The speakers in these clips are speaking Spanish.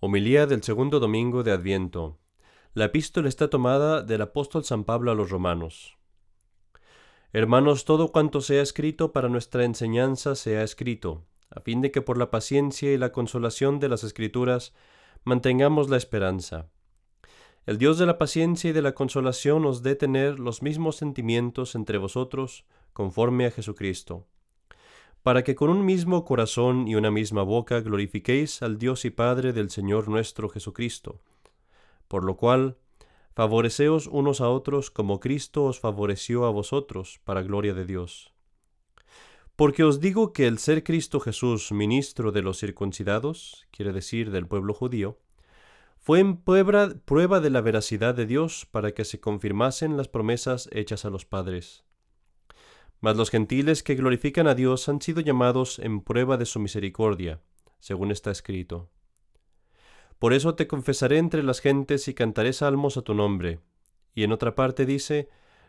Homilía del segundo domingo de Adviento. La epístola está tomada del apóstol San Pablo a los romanos. Hermanos, todo cuanto sea escrito para nuestra enseñanza sea escrito, a fin de que por la paciencia y la consolación de las escrituras mantengamos la esperanza. El Dios de la paciencia y de la consolación os dé tener los mismos sentimientos entre vosotros, conforme a Jesucristo para que con un mismo corazón y una misma boca glorifiquéis al Dios y Padre del Señor nuestro Jesucristo. Por lo cual, favoreceos unos a otros como Cristo os favoreció a vosotros, para gloria de Dios. Porque os digo que el ser Cristo Jesús ministro de los circuncidados, quiere decir del pueblo judío, fue en prueba, prueba de la veracidad de Dios para que se confirmasen las promesas hechas a los padres mas los gentiles que glorifican a Dios han sido llamados en prueba de su misericordia, según está escrito. Por eso te confesaré entre las gentes y cantaré salmos a tu nombre. Y en otra parte dice,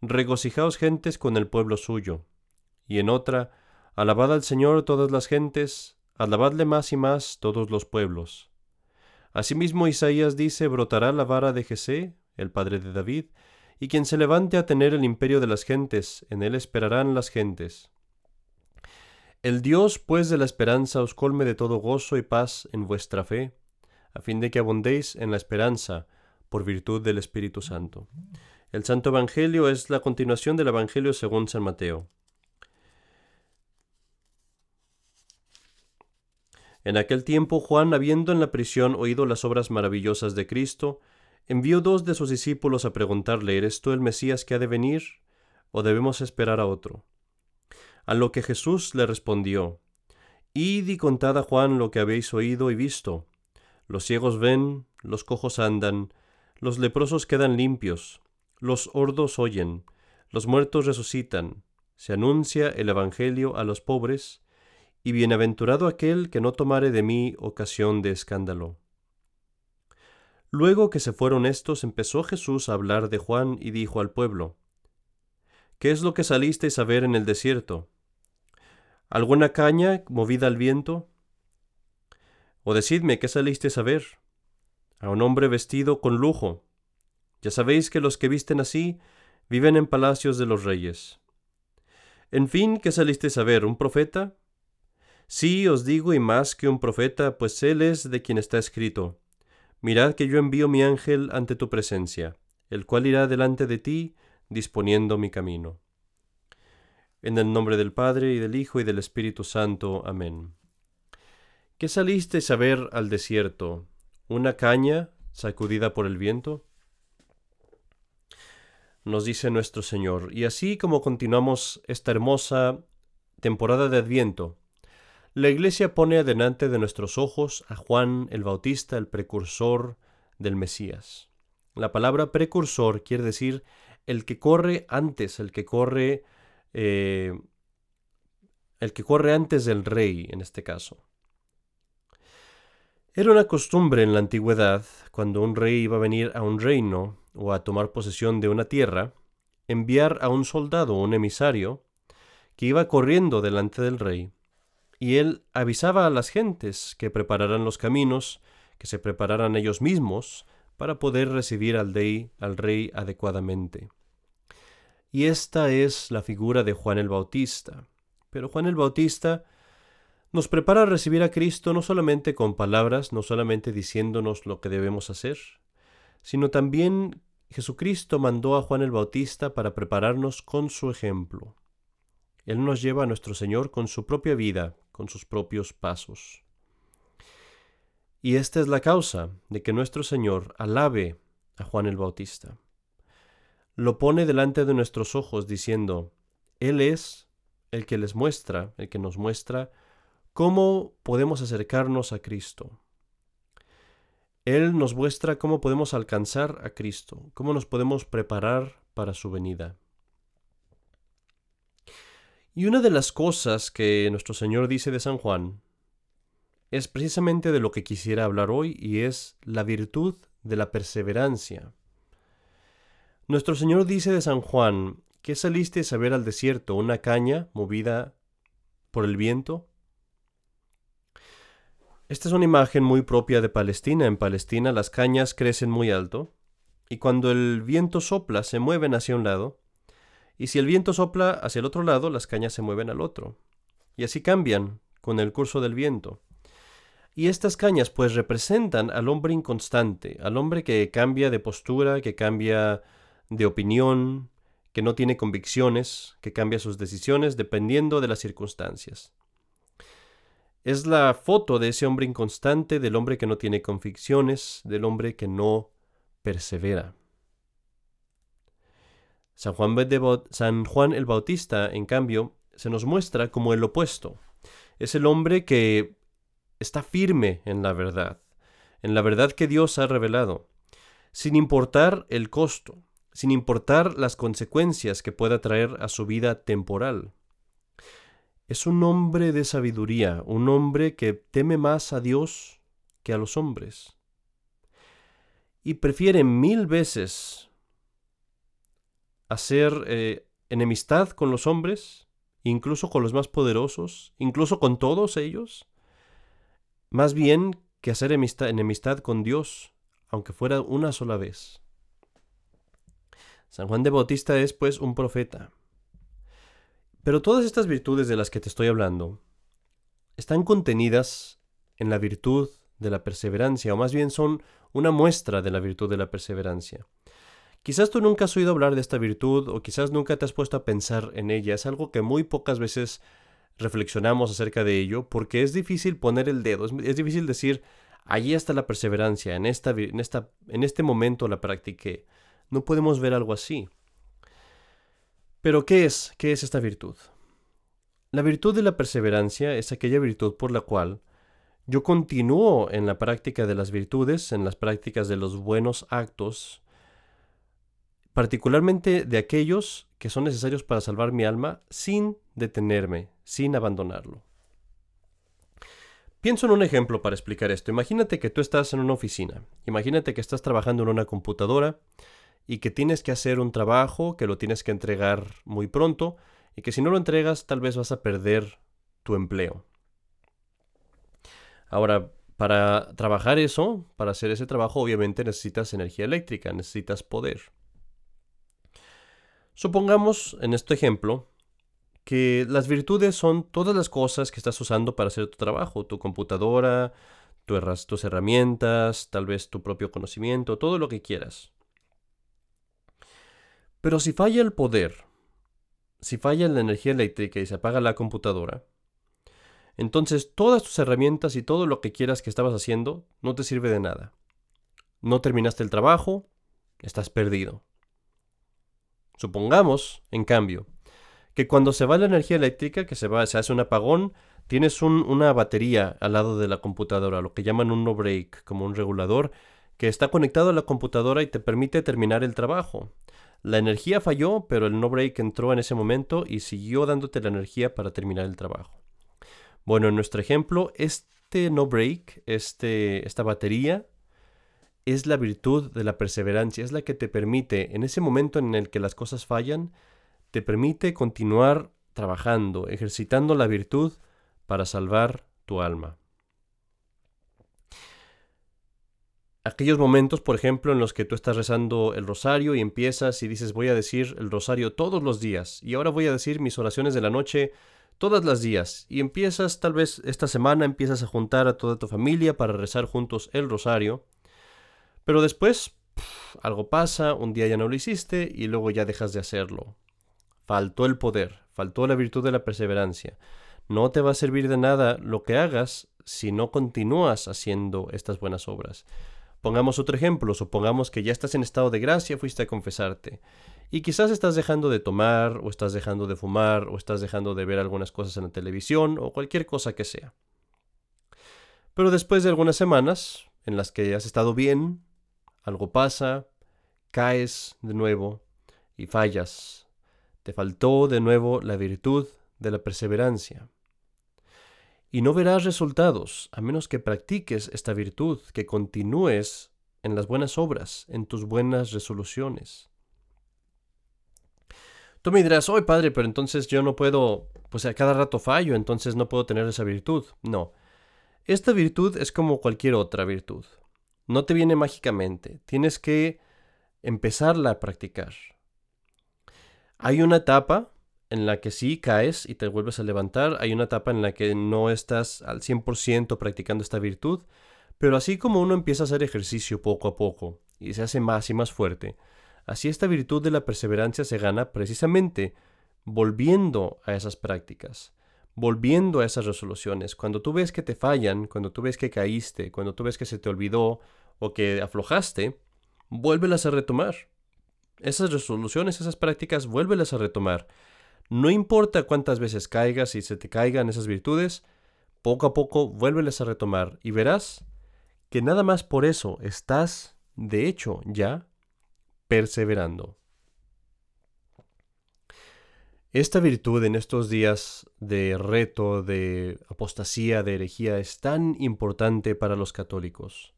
Regocijaos gentes con el pueblo suyo. Y en otra, Alabad al Señor todas las gentes, alabadle más y más todos los pueblos. Asimismo Isaías dice, Brotará la vara de Jesé, el padre de David, y quien se levante a tener el imperio de las gentes, en él esperarán las gentes. El Dios, pues, de la esperanza os colme de todo gozo y paz en vuestra fe, a fin de que abundéis en la esperanza, por virtud del Espíritu Santo. El Santo Evangelio es la continuación del Evangelio según San Mateo. En aquel tiempo Juan, habiendo en la prisión oído las obras maravillosas de Cristo, envió dos de sus discípulos a preguntarle, ¿eres tú el Mesías que ha de venir? ¿O debemos esperar a otro? A lo que Jesús le respondió, Id y contad a Juan lo que habéis oído y visto. Los ciegos ven, los cojos andan, los leprosos quedan limpios, los hordos oyen, los muertos resucitan, se anuncia el Evangelio a los pobres, y bienaventurado aquel que no tomare de mí ocasión de escándalo. Luego que se fueron estos, empezó Jesús a hablar de Juan y dijo al pueblo, ¿Qué es lo que salisteis a ver en el desierto? ¿Alguna caña movida al viento? O decidme, ¿qué salisteis a ver? A un hombre vestido con lujo. Ya sabéis que los que visten así viven en palacios de los reyes. En fin, ¿qué salisteis a ver? ¿Un profeta? Sí, os digo, y más que un profeta, pues él es de quien está escrito. Mirad que yo envío mi ángel ante tu presencia, el cual irá delante de ti, disponiendo mi camino. En el nombre del Padre, y del Hijo, y del Espíritu Santo. Amén. ¿Qué salisteis a ver al desierto? ¿Una caña sacudida por el viento? Nos dice nuestro Señor. Y así como continuamos esta hermosa temporada de Adviento, la Iglesia pone adelante de nuestros ojos a Juan el Bautista, el precursor del Mesías. La palabra precursor quiere decir el que corre antes, el que corre, eh, el que corre antes del rey, en este caso. Era una costumbre en la antigüedad, cuando un rey iba a venir a un reino o a tomar posesión de una tierra, enviar a un soldado o un emisario que iba corriendo delante del rey y él avisaba a las gentes que prepararan los caminos, que se prepararan ellos mismos para poder recibir al rey, al rey adecuadamente. Y esta es la figura de Juan el Bautista. Pero Juan el Bautista nos prepara a recibir a Cristo no solamente con palabras, no solamente diciéndonos lo que debemos hacer, sino también Jesucristo mandó a Juan el Bautista para prepararnos con su ejemplo. Él nos lleva a nuestro Señor con su propia vida, con sus propios pasos. Y esta es la causa de que nuestro Señor alabe a Juan el Bautista. Lo pone delante de nuestros ojos diciendo, Él es el que les muestra, el que nos muestra cómo podemos acercarnos a Cristo. Él nos muestra cómo podemos alcanzar a Cristo, cómo nos podemos preparar para su venida. Y una de las cosas que nuestro Señor dice de San Juan es precisamente de lo que quisiera hablar hoy y es la virtud de la perseverancia. Nuestro Señor dice de San Juan que saliste a ver al desierto una caña movida por el viento. Esta es una imagen muy propia de Palestina. En Palestina las cañas crecen muy alto y cuando el viento sopla se mueven hacia un lado y si el viento sopla hacia el otro lado las cañas se mueven al otro. Y así cambian con el curso del viento. Y estas cañas pues representan al hombre inconstante, al hombre que cambia de postura, que cambia de opinión, que no tiene convicciones, que cambia sus decisiones dependiendo de las circunstancias. Es la foto de ese hombre inconstante, del hombre que no tiene convicciones, del hombre que no persevera. San Juan, el Bautista, en cambio, se nos muestra como el opuesto. Es el hombre que está firme en la verdad, en la verdad que Dios ha revelado, sin importar el costo, sin importar las consecuencias que pueda traer a su vida temporal. Es un hombre de sabiduría, un hombre que teme más a Dios que a los hombres. Y prefiere mil veces hacer eh, enemistad con los hombres, incluso con los más poderosos, incluso con todos ellos, más bien que hacer enemistad con Dios, aunque fuera una sola vez. San Juan de Bautista es pues un profeta, pero todas estas virtudes de las que te estoy hablando están contenidas en la virtud de la perseverancia, o más bien son una muestra de la virtud de la perseverancia. Quizás tú nunca has oído hablar de esta virtud o quizás nunca te has puesto a pensar en ella. Es algo que muy pocas veces reflexionamos acerca de ello porque es difícil poner el dedo, es, difícil decir, allí está la perseverancia, en, esta, en este momento la practiqué. No podemos ver algo así. Pero ¿qué es? ¿Qué es esta virtud? La virtud de la perseverancia es aquella virtud por la cual yo continúo en la práctica de las virtudes, en las prácticas de los buenos actos, particularmente de aquellos que son necesarios para salvar mi alma, sin detenerme, sin abandonarlo. Pienso en un ejemplo para explicar esto. Imagínate que tú estás en una oficina, imagínate que estás trabajando en una computadora, y que tienes que hacer un trabajo, que lo tienes que entregar muy pronto y que si no lo entregas tal vez vas a perder tu empleo. Ahora, para trabajar eso, para hacer ese trabajo, obviamente necesitas energía eléctrica, necesitas poder. Supongamos, en este ejemplo, que las virtudes son todas las cosas que estás usando para hacer tu trabajo, tu computadora, tus herramientas, tal vez tu propio conocimiento, todo lo que quieras. Pero si falla el poder, si falla la energía eléctrica y se apaga la computadora, entonces todas tus herramientas y todo lo que quieras que estabas haciendo no te sirve de nada. No terminaste el trabajo, estás perdido. Supongamos, en cambio, que cuando se va la energía eléctrica, que se va, se hace un apagón, tienes una batería al lado de la computadora, lo que llaman un no break, como un regulador, que está conectado a la computadora y te permite terminar el trabajo. La energía falló, pero el no break entró en ese momento y siguió dándote la energía para terminar el trabajo. Bueno, en nuestro ejemplo, este no break, este, esta batería, es la virtud de la perseverancia, es la que te permite, en ese momento en el que las cosas fallan, te permite continuar trabajando, ejercitando la virtud para salvar tu alma. aquellos momentos, por ejemplo, en los que tú estás rezando el rosario y empiezas y dices voy a decir el rosario todos los días y ahora voy a decir mis oraciones de la noche todas las días y empiezas tal vez esta semana empiezas a juntar a toda tu familia para rezar juntos el rosario, pero después algo pasa, un día ya no lo hiciste y luego ya dejas de hacerlo. Faltó el poder, faltó la virtud de la perseverancia. No te va a servir de nada lo que hagas si no continúas haciendo estas buenas obras. Pongamos otro ejemplo, supongamos que ya estás en estado de gracia, fuiste a confesarte, y quizás estás dejando de tomar, o estás dejando de fumar, o estás dejando de ver algunas cosas en la televisión, o cualquier cosa que sea. Pero después de algunas semanas, en las que has estado bien, algo pasa, caes de nuevo y fallas. Te faltó de nuevo la virtud de la perseverancia y no verás resultados a menos que practiques esta virtud, que continúes en las buenas obras, en tus buenas resoluciones. Tú me dirás, hoy padre, pero entonces yo no puedo, pues a cada rato fallo, entonces no puedo tener esa virtud. No. Esta virtud es como cualquier otra virtud. No te viene mágicamente, tienes que empezarla a practicar. Hay una etapa en la que sí caes y te vuelves a levantar, hay una etapa en la que no estás al 100% practicando esta virtud, pero así como uno empieza a hacer ejercicio poco a poco y se hace más y más fuerte, así esta virtud de la perseverancia se gana precisamente volviendo a esas prácticas, volviendo a esas resoluciones. Cuando tú ves que te fallan, cuando tú ves que caíste, cuando tú ves que se te olvidó o que aflojaste, vuélvelas a retomar. Esas resoluciones, esas prácticas, vuélvelas a retomar. No importa cuántas veces caigas y se te caigan esas virtudes, poco a poco vuélvelas a retomar y verás que nada más por eso estás, de hecho, ya perseverando. Esta virtud en estos días de reto, de apostasía, de herejía, es tan importante para los católicos.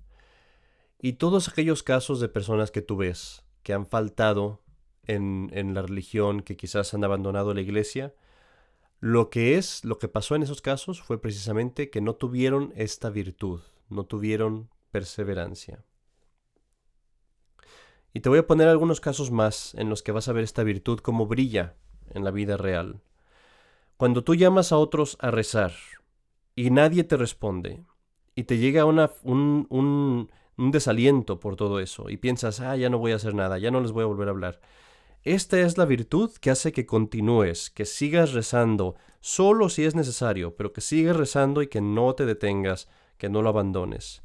Y todos aquellos casos de personas que tú ves que han faltado en, en, la religión, que quizás han abandonado la iglesia, lo que es, lo que pasó en esos casos fue precisamente que no tuvieron esta virtud, no tuvieron perseverancia. Y te voy a poner algunos casos más en los que vas a ver esta virtud como brilla en la vida real. Cuando tú llamas a otros a rezar y nadie te responde y te llega una, un, un, un desaliento por todo eso y piensas, ah, ya no voy a hacer nada, ya no les voy a volver a hablar. Esta es la virtud que hace que continúes, que sigas rezando, solo si es necesario, pero que sigas rezando y que no te detengas, que no lo abandones.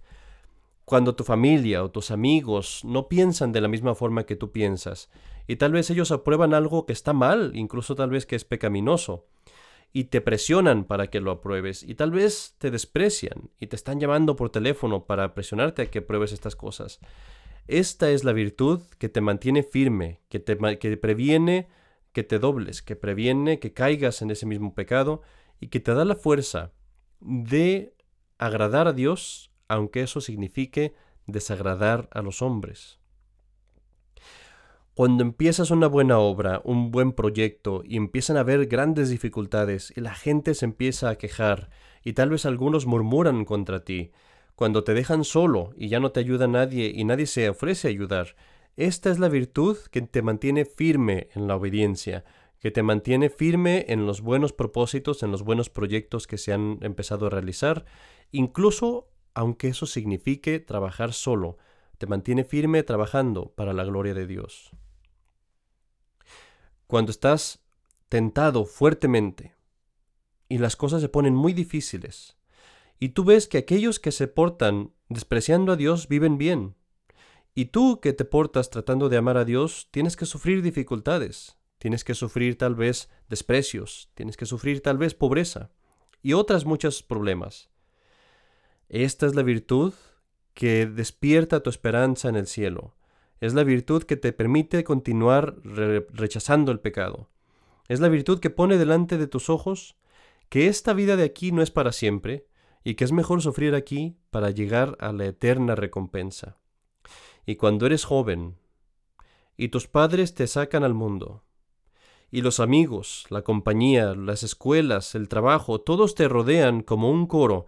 Cuando tu familia o tus amigos no piensan de la misma forma que tú piensas, y tal vez ellos aprueban algo que está mal, incluso tal vez que es pecaminoso, y te presionan para que lo apruebes, y tal vez te desprecian y te están llamando por teléfono para presionarte a que pruebes estas cosas. Esta es la virtud que te mantiene firme, que te que previene que te dobles, que previene que caigas en ese mismo pecado y que te da la fuerza de agradar a Dios, aunque eso signifique desagradar a los hombres. Cuando empiezas una buena obra, un buen proyecto y empiezan a haber grandes dificultades y la gente se empieza a quejar y tal vez algunos murmuran contra ti, cuando te dejan solo y ya no te ayuda nadie y nadie se ofrece a ayudar, esta es la virtud que te mantiene firme en la obediencia, que te mantiene firme en los buenos propósitos, en los buenos proyectos que se han empezado a realizar, incluso aunque eso signifique trabajar solo, te mantiene firme trabajando para la gloria de Dios. Cuando estás tentado fuertemente y las cosas se ponen muy difíciles, y tú ves que aquellos que se portan despreciando a Dios viven bien, y tú que te portas tratando de amar a Dios tienes que sufrir dificultades, tienes que sufrir tal vez desprecios, tienes que sufrir tal vez pobreza y otras muchos problemas. Esta es la virtud que despierta tu esperanza en el cielo, es la virtud que te permite continuar rechazando el pecado. Es la virtud que pone delante de tus ojos que esta vida de aquí no es para siempre y que es mejor sufrir aquí para llegar a la eterna recompensa. Y cuando eres joven y tus padres te sacan al mundo, y los amigos, la compañía, las escuelas, el trabajo, todos te rodean como un coro,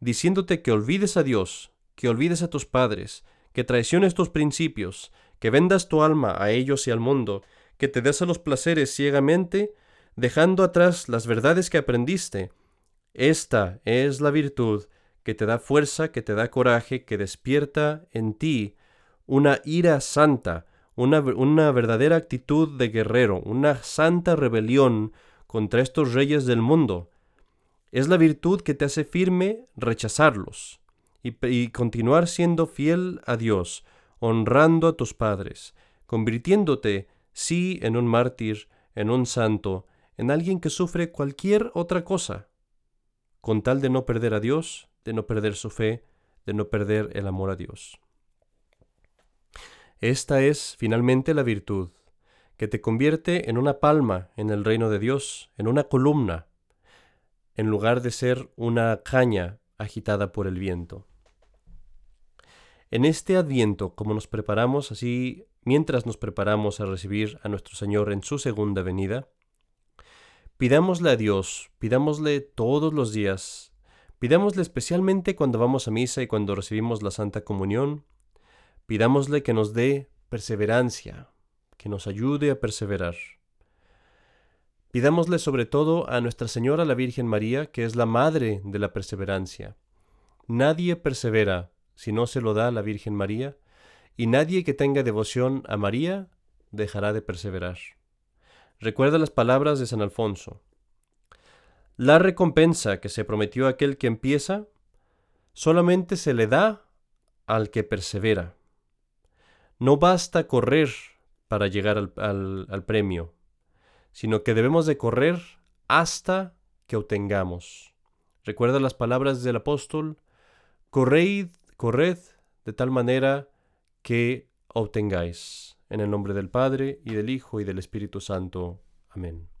diciéndote que olvides a Dios, que olvides a tus padres, que traiciones tus principios, que vendas tu alma a ellos y al mundo, que te des a los placeres ciegamente, dejando atrás las verdades que aprendiste. Esta es la virtud que te da fuerza, que te da coraje, que despierta en ti una ira santa, una, una verdadera actitud de guerrero, una santa rebelión contra estos reyes del mundo. Es la virtud que te hace firme rechazarlos, y, continuar siendo fiel a Dios, honrando a tus padres, convirtiéndote, sí, en un mártir, en un santo, en alguien que sufre cualquier otra cosa, con tal de no perder a Dios, de no perder su fe, de no perder el amor a Dios. Esta es finalmente la virtud, que te convierte en una palma en el reino de Dios, en una columna, en lugar de ser una caña agitada por el viento. En este adviento, como nos preparamos así, mientras nos preparamos a recibir a nuestro Señor en su segunda venida, pidámosle a Dios, pidámosle todos los días, Pidámosle especialmente cuando vamos a misa y cuando recibimos la Santa Comunión, pidámosle que nos dé perseverancia, que nos ayude a perseverar. Pidámosle sobre todo a Nuestra Señora la Virgen María, que es la madre de la perseverancia. Nadie persevera si no se lo da la Virgen María, y nadie que tenga devoción a María dejará de perseverar. Recuerda las palabras de San Alfonso. La recompensa que se prometió a aquel que empieza solamente se le da al que persevera. No basta correr para llegar al, al premio, sino que debemos de correr hasta que obtengamos. Recuerda las palabras del apóstol, corred, corred de tal manera que obtengáis. En el nombre del Padre, y del Hijo, y del Espíritu Santo. Amén.